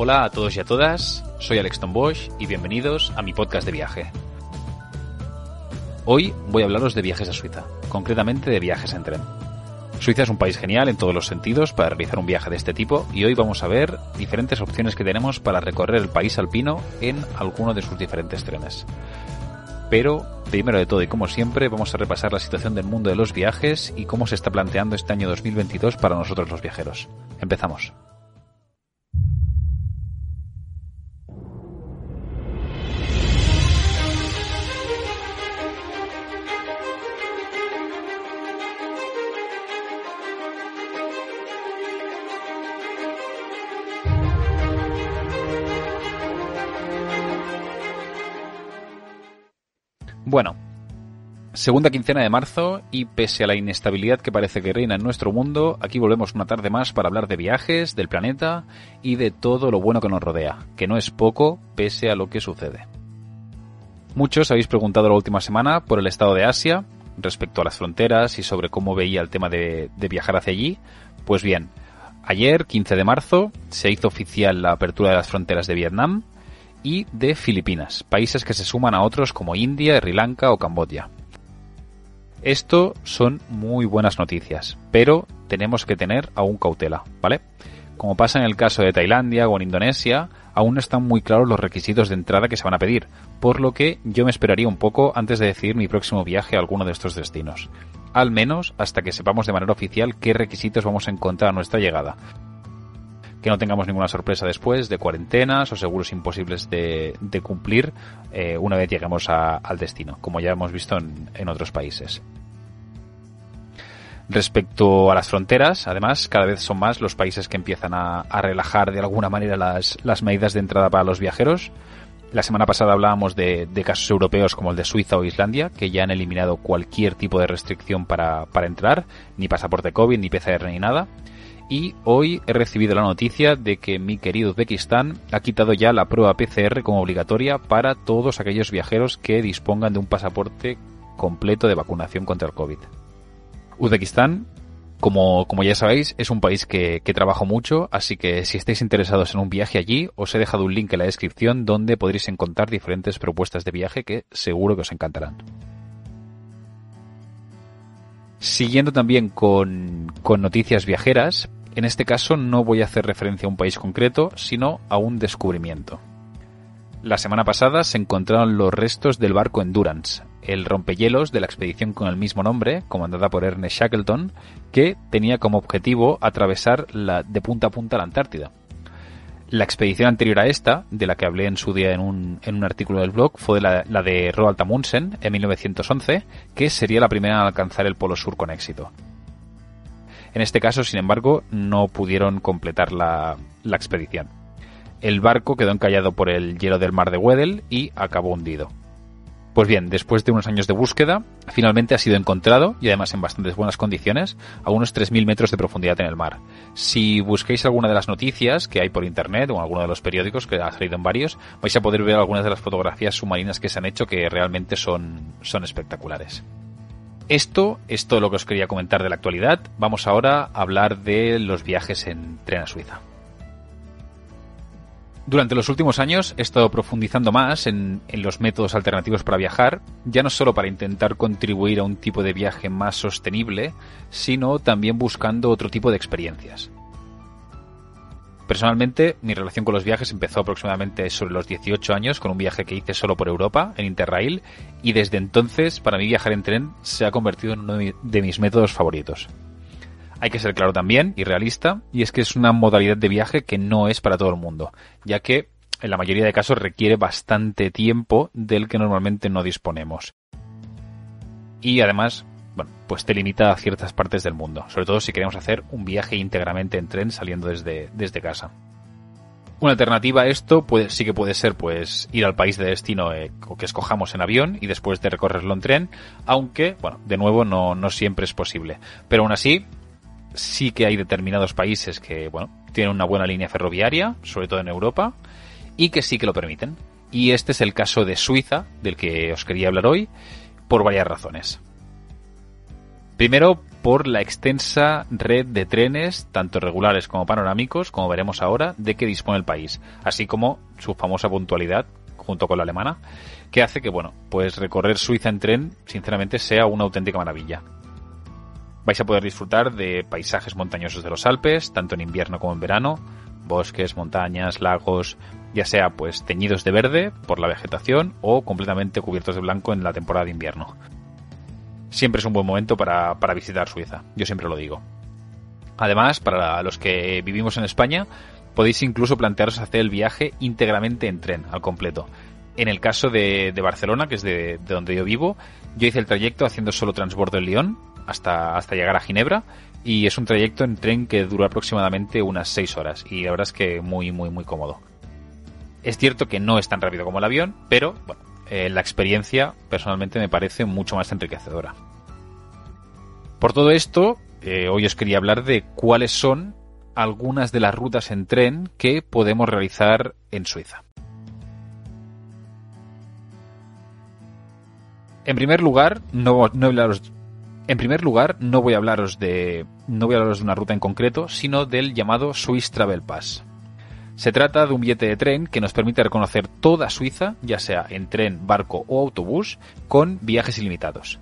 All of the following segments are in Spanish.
Hola a todos y a todas, soy Alex Bosch y bienvenidos a mi podcast de viaje. Hoy voy a hablaros de viajes a Suiza, concretamente de viajes en tren. Suiza es un país genial en todos los sentidos para realizar un viaje de este tipo y hoy vamos a ver diferentes opciones que tenemos para recorrer el país alpino en alguno de sus diferentes trenes. Pero, primero de todo y como siempre, vamos a repasar la situación del mundo de los viajes y cómo se está planteando este año 2022 para nosotros los viajeros. Empezamos. Bueno, segunda quincena de marzo y pese a la inestabilidad que parece que reina en nuestro mundo, aquí volvemos una tarde más para hablar de viajes, del planeta y de todo lo bueno que nos rodea, que no es poco pese a lo que sucede. Muchos habéis preguntado la última semana por el estado de Asia, respecto a las fronteras y sobre cómo veía el tema de, viajar hacia allí. Pues bien, ayer, 15 de marzo, se hizo oficial la apertura de las fronteras de Vietnam, y de Filipinas, países que se suman a otros como India, Sri Lanka o Camboya. Esto son muy buenas noticias, pero tenemos que tener aún cautela, ¿vale? Como pasa en el caso de Tailandia o en Indonesia, aún no están muy claros los requisitos de entrada que se van a pedir, por lo que yo me esperaría un poco antes de decidir mi próximo viaje a alguno de estos destinos. Al menos hasta que sepamos de manera oficial qué requisitos vamos a encontrar a nuestra llegada, que no tengamos ninguna sorpresa después de cuarentenas o seguros imposibles de, cumplir eh, una vez lleguemos al destino, como ya hemos visto en, otros países. Respecto a las fronteras, además, cada vez son más los países que empiezan a, relajar de alguna manera las, medidas de entrada para los viajeros. La semana pasada hablábamos de, casos europeos como el de Suiza o Islandia, que ya han eliminado cualquier tipo de restricción para, para entrar, ni pasaporte COVID, ni PCR, ni nada y hoy he recibido la noticia de que mi querido Uzbekistán ha quitado ya la prueba PCR como obligatoria para todos aquellos viajeros que dispongan de un pasaporte completo de vacunación contra el COVID. Uzbekistán, como, como ya sabéis, es un país que, que trabajo mucho, así que si estáis interesados en un viaje allí, os he dejado un link en la descripción donde podréis encontrar diferentes propuestas de viaje que seguro que os encantarán. Siguiendo también con, con noticias viajeras, en este caso no voy a hacer referencia a un país concreto, sino a un descubrimiento. La semana pasada se encontraron los restos del barco Endurance, el rompehielos de la expedición con el mismo nombre, comandada por Ernest Shackleton, que tenía como objetivo atravesar la, de punta a punta la Antártida. La expedición anterior a esta, de la que hablé en su día en un, artículo del blog, fue la, la de Roald Amundsen en 1911, que sería la primera en alcanzar el Polo Sur con éxito. En este caso, sin embargo, no pudieron completar la, expedición. El barco quedó encallado por el hielo del mar de Weddell y acabó hundido. Pues bien, después de unos años de búsqueda, finalmente ha sido encontrado y además en bastantes buenas condiciones, a unos 3.000 metros de profundidad en el mar. Si busquéis alguna de las noticias que hay por internet o alguno de los periódicos, que ha salido en varios, vais a poder ver algunas de las fotografías submarinas que se han hecho que realmente son espectaculares. Esto es todo lo que os quería comentar de la actualidad. Vamos ahora a hablar de los viajes en tren a Suiza. Durante los últimos años he estado profundizando más en, en, los métodos alternativos para viajar, ya no solo para intentar contribuir a un tipo de viaje más sostenible, sino también buscando otro tipo de experiencias. Personalmente, mi relación con los viajes empezó aproximadamente sobre los 18 años con un viaje que hice solo por Europa, en Interrail, y desde entonces, para mí viajar en tren se ha convertido en uno de mis métodos favoritos. Hay que ser claro también y realista, y es que es una modalidad de viaje que no es para todo el mundo, ya que en la mayoría de casos requiere bastante tiempo del que normalmente no disponemos. Y además, bueno, pues te limita a ciertas partes del mundo, sobre todo si queremos hacer un viaje íntegramente en tren saliendo desde, desde casa. Una alternativa a esto puede, sí que puede ser pues ir al país de destino eh, que escojamos en avión y después de recorrerlo en tren, aunque, bueno, de nuevo no, no siempre es posible. Pero aún así, sí que hay determinados países que, bueno, tienen una buena línea ferroviaria, sobre todo en Europa, y que sí que lo permiten. Y este es el caso de Suiza, del que os quería hablar hoy, por varias razones. Primero, por la extensa red de trenes, tanto regulares como panorámicos, como veremos ahora, de que dispone el país, así como su famosa puntualidad junto con la alemana, que hace que, bueno, pues recorrer Suiza en tren, sinceramente, sea una auténtica maravilla. Vais a poder disfrutar de paisajes montañosos de los Alpes, tanto en invierno como en verano, bosques, montañas, lagos, ya sea pues teñidos de verde por la vegetación o completamente cubiertos de blanco en la temporada de invierno. Siempre es un buen momento para, para visitar Suiza, yo siempre lo digo. Además, para los que vivimos en España, podéis incluso plantearos hacer el viaje íntegramente en tren, al completo. En el caso de, Barcelona, que es de, donde yo vivo, yo hice el trayecto haciendo solo transbordo en Lyon hasta, hasta llegar a Ginebra y es un trayecto en tren que dura aproximadamente unas 6 horas y la verdad es que muy, muy, muy cómodo. Es cierto que no es tan rápido como el avión, pero bueno, eh, la experiencia personalmente me parece mucho más enriquecedora. Por todo esto, eh, hoy os quería hablar de cuáles son algunas de las rutas en tren que podemos realizar en Suiza. En primer lugar, no, hablaros, en primer lugar, no voy a hablaros de no voy a hablaros de una ruta en concreto, sino del llamado Swiss Travel Pass. Se trata de un billete de tren que nos permite reconocer toda Suiza, ya sea en tren, barco o autobús, con viajes ilimitados.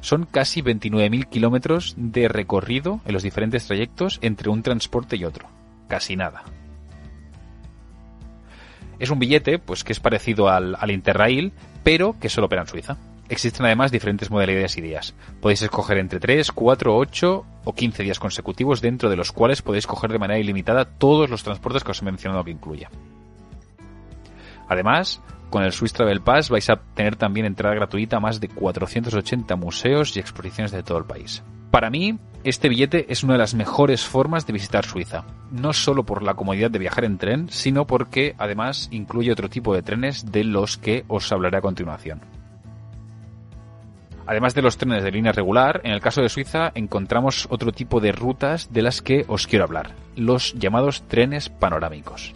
Son casi 29.000 kilómetros de recorrido en los diferentes trayectos entre un transporte y otro. Casi nada. Es un billete, pues que es parecido al, Interrail, pero que solo opera en Suiza. Existen además diferentes modalidades y días. Podéis escoger entre 3, 4, 8 o 15 días consecutivos dentro de los cuales podéis coger de manera ilimitada todos los transportes que os he mencionado que incluya. Además, con el Swiss Travel Pass vais a tener también entrada gratuita a más de 480 museos y exposiciones de todo el país. Para mí, este billete es una de las mejores formas de visitar Suiza, no solo por la comodidad de viajar en tren, sino porque además incluye otro tipo de trenes de los que os hablaré a continuación. Además de los trenes de línea regular, en el caso de Suiza encontramos otro tipo de rutas de las que os quiero hablar, los llamados trenes panorámicos.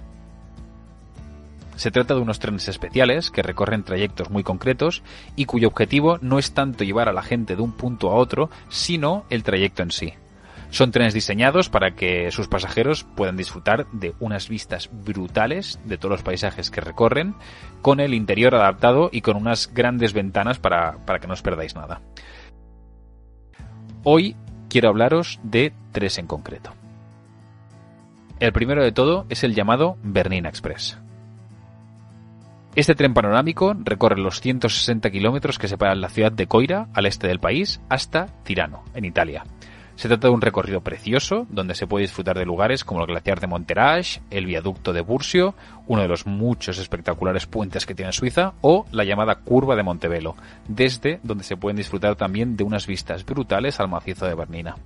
Se trata de unos trenes especiales que recorren trayectos muy concretos y cuyo objetivo no es tanto llevar a la gente de un punto a otro, sino el trayecto en sí. Son trenes diseñados para que sus pasajeros puedan disfrutar de unas vistas brutales de todos los paisajes que recorren, con el interior adaptado y con unas grandes ventanas para, para que no os perdáis nada. Hoy quiero hablaros de tres en concreto. El primero de todo es el llamado Bernina Express. Este tren panorámico recorre los 160 kilómetros que separan la ciudad de Coira, al este del país, hasta Tirano, en Italia. Se trata de un recorrido precioso, donde se puede disfrutar de lugares como el glaciar de Monterage, el viaducto de Bursio, uno de los muchos espectaculares puentes que tiene Suiza, o la llamada curva de Montevelo, desde donde se pueden disfrutar también de unas vistas brutales al macizo de Bernina.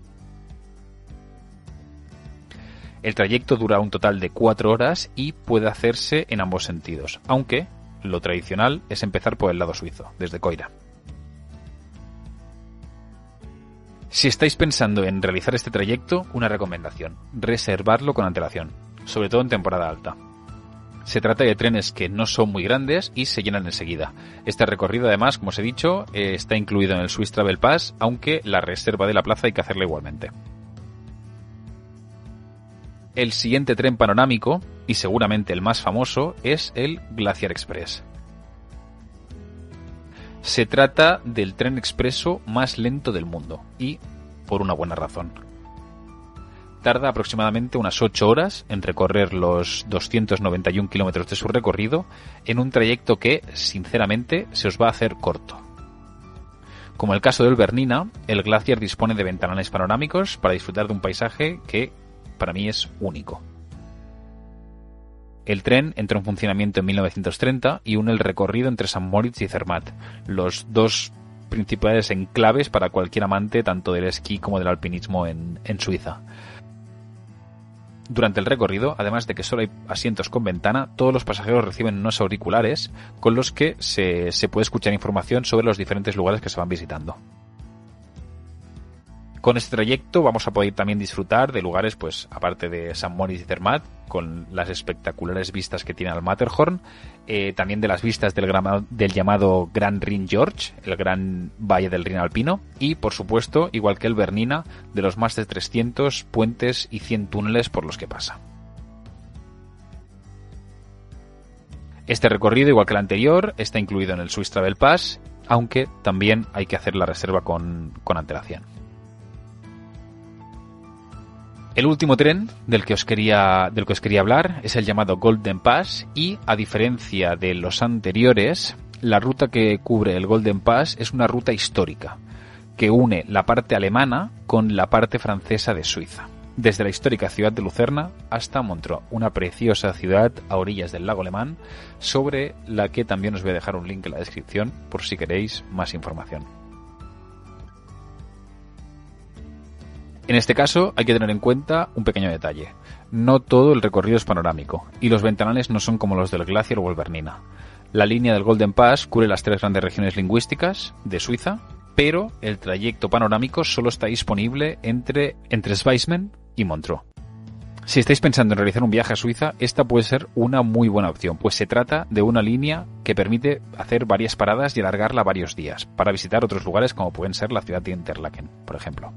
El trayecto dura un total de cuatro horas y puede hacerse en ambos sentidos, aunque lo tradicional es empezar por el lado suizo, desde Coira. Si estáis pensando en realizar este trayecto, una recomendación, reservarlo con antelación, sobre todo en temporada alta. Se trata de trenes que no son muy grandes y se llenan enseguida. Este recorrido, además, como os he dicho, eh, está incluido en el Swiss Travel Pass, aunque la reserva de la plaza hay que hacerla igualmente. El siguiente tren panorámico, y seguramente el más famoso, es el Glaciar Express. Se trata del tren expreso más lento del mundo, y por una buena razón. Tarda aproximadamente unas 8 horas en recorrer los 291 kilómetros de su recorrido en un trayecto que, sinceramente, se os va a hacer corto. Como el caso del Bernina, el Glaciar dispone de ventanales panorámicos para disfrutar de un paisaje que para mí es único. El tren entró en funcionamiento en 1930 y une el recorrido entre San Moritz y Zermatt, los dos principales enclaves para cualquier amante tanto del esquí como del alpinismo en, Suiza. Durante el recorrido, además de que solo hay asientos con ventana, todos los pasajeros reciben unos auriculares con los que se puede escuchar información sobre los diferentes lugares que se van visitando. Con este trayecto vamos a poder también disfrutar de lugares, pues, aparte de San Moritz y Zermatt, con las espectaculares vistas que tiene al Matterhorn, eh, también de las vistas del, llamado Gran Rin George, el gran valle del Rin alpino, y, por supuesto, igual que el Bernina, de los más de 300 puentes y 100 túneles por los que pasa. Este recorrido, igual que el anterior, está incluido en el Swiss Travel Pass, aunque también hay que hacer la reserva con, con antelación. El último tren del que os quería del que os quería hablar es el llamado Golden Pass y a diferencia de los anteriores, la ruta que cubre el Golden Pass es una ruta histórica que une la parte alemana con la parte francesa de Suiza. Desde la histórica ciudad de Lucerna hasta Montreux, una preciosa ciudad a orillas del lago alemán, sobre la que también os voy a dejar un link en la descripción por si queréis más información. En este caso hay que tener en cuenta un pequeño detalle. No todo el recorrido es panorámico, y los ventanales no son como los del Glacier Wolvernina. La línea del Golden Pass cubre las tres grandes regiones lingüísticas de Suiza, pero el trayecto panorámico solo está disponible entre, entre y Montreux. Si estáis pensando en realizar un viaje a Suiza, esta puede ser una muy buena opción, pues se trata de una línea que permite hacer varias paradas y alargarla varios días, para visitar otros lugares como pueden ser la ciudad de Interlaken, por ejemplo.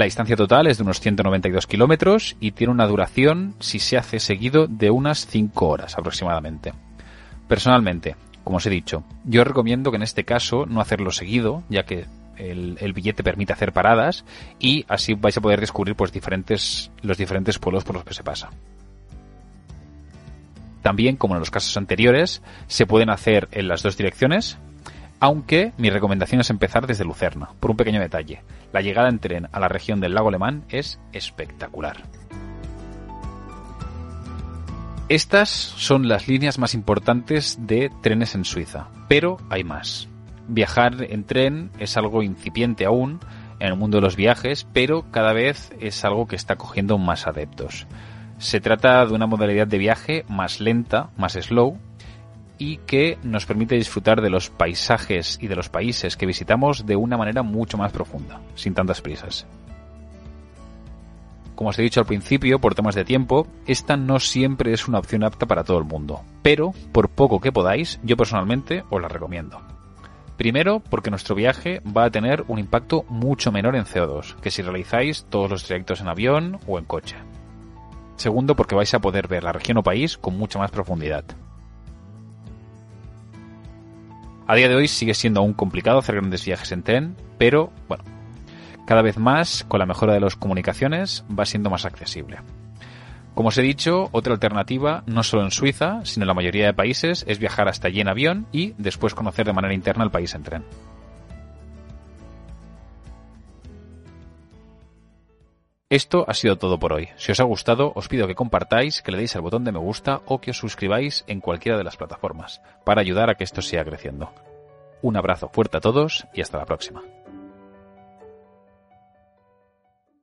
La distancia total es de unos 192 kilómetros y tiene una duración, si se hace seguido, de unas 5 horas aproximadamente. Personalmente, como os he dicho, yo recomiendo que en este caso no hacerlo seguido, ya que el, billete permite hacer paradas y así vais a poder descubrir pues, los diferentes pueblos por los que se pasa. También, como en los casos anteriores, se pueden hacer en las dos direcciones, aunque mi recomendación es empezar desde Lucerna, por un pequeño detalle. La llegada en tren a la región del lago alemán es espectacular. Estas son las líneas más importantes de trenes en Suiza, pero hay más. Viajar en tren es algo incipiente aún en el mundo de los viajes, pero cada vez es algo que está cogiendo más adeptos. Se trata de una modalidad de viaje más lenta, más slow, y que nos permite disfrutar de los paisajes y de los países que visitamos de una manera mucho más profunda, sin tantas prisas. Como os he dicho al principio, por temas de tiempo, esta no siempre es una opción apta para todo el mundo, pero por poco que podáis, yo personalmente os la recomiendo. Primero, porque nuestro viaje va a tener un impacto mucho menor en CO2 que si realizáis todos los trayectos en avión o en coche. Segundo, porque vais a poder ver la región o país con mucha más profundidad. A día de hoy sigue siendo aún complicado hacer grandes viajes en tren, pero bueno, cada vez más, con la mejora de las comunicaciones, va siendo más accesible. Como os he dicho, otra alternativa, no solo en Suiza, sino en la mayoría de países, es viajar hasta allí en avión y después conocer de manera interna el país en tren. Esto ha sido todo por hoy. Si os ha gustado, os pido que compartáis, que le deis al botón de me gusta o que os suscribáis en cualquiera de las plataformas, para ayudar a que esto siga creciendo. Un abrazo fuerte a todos y hasta la próxima.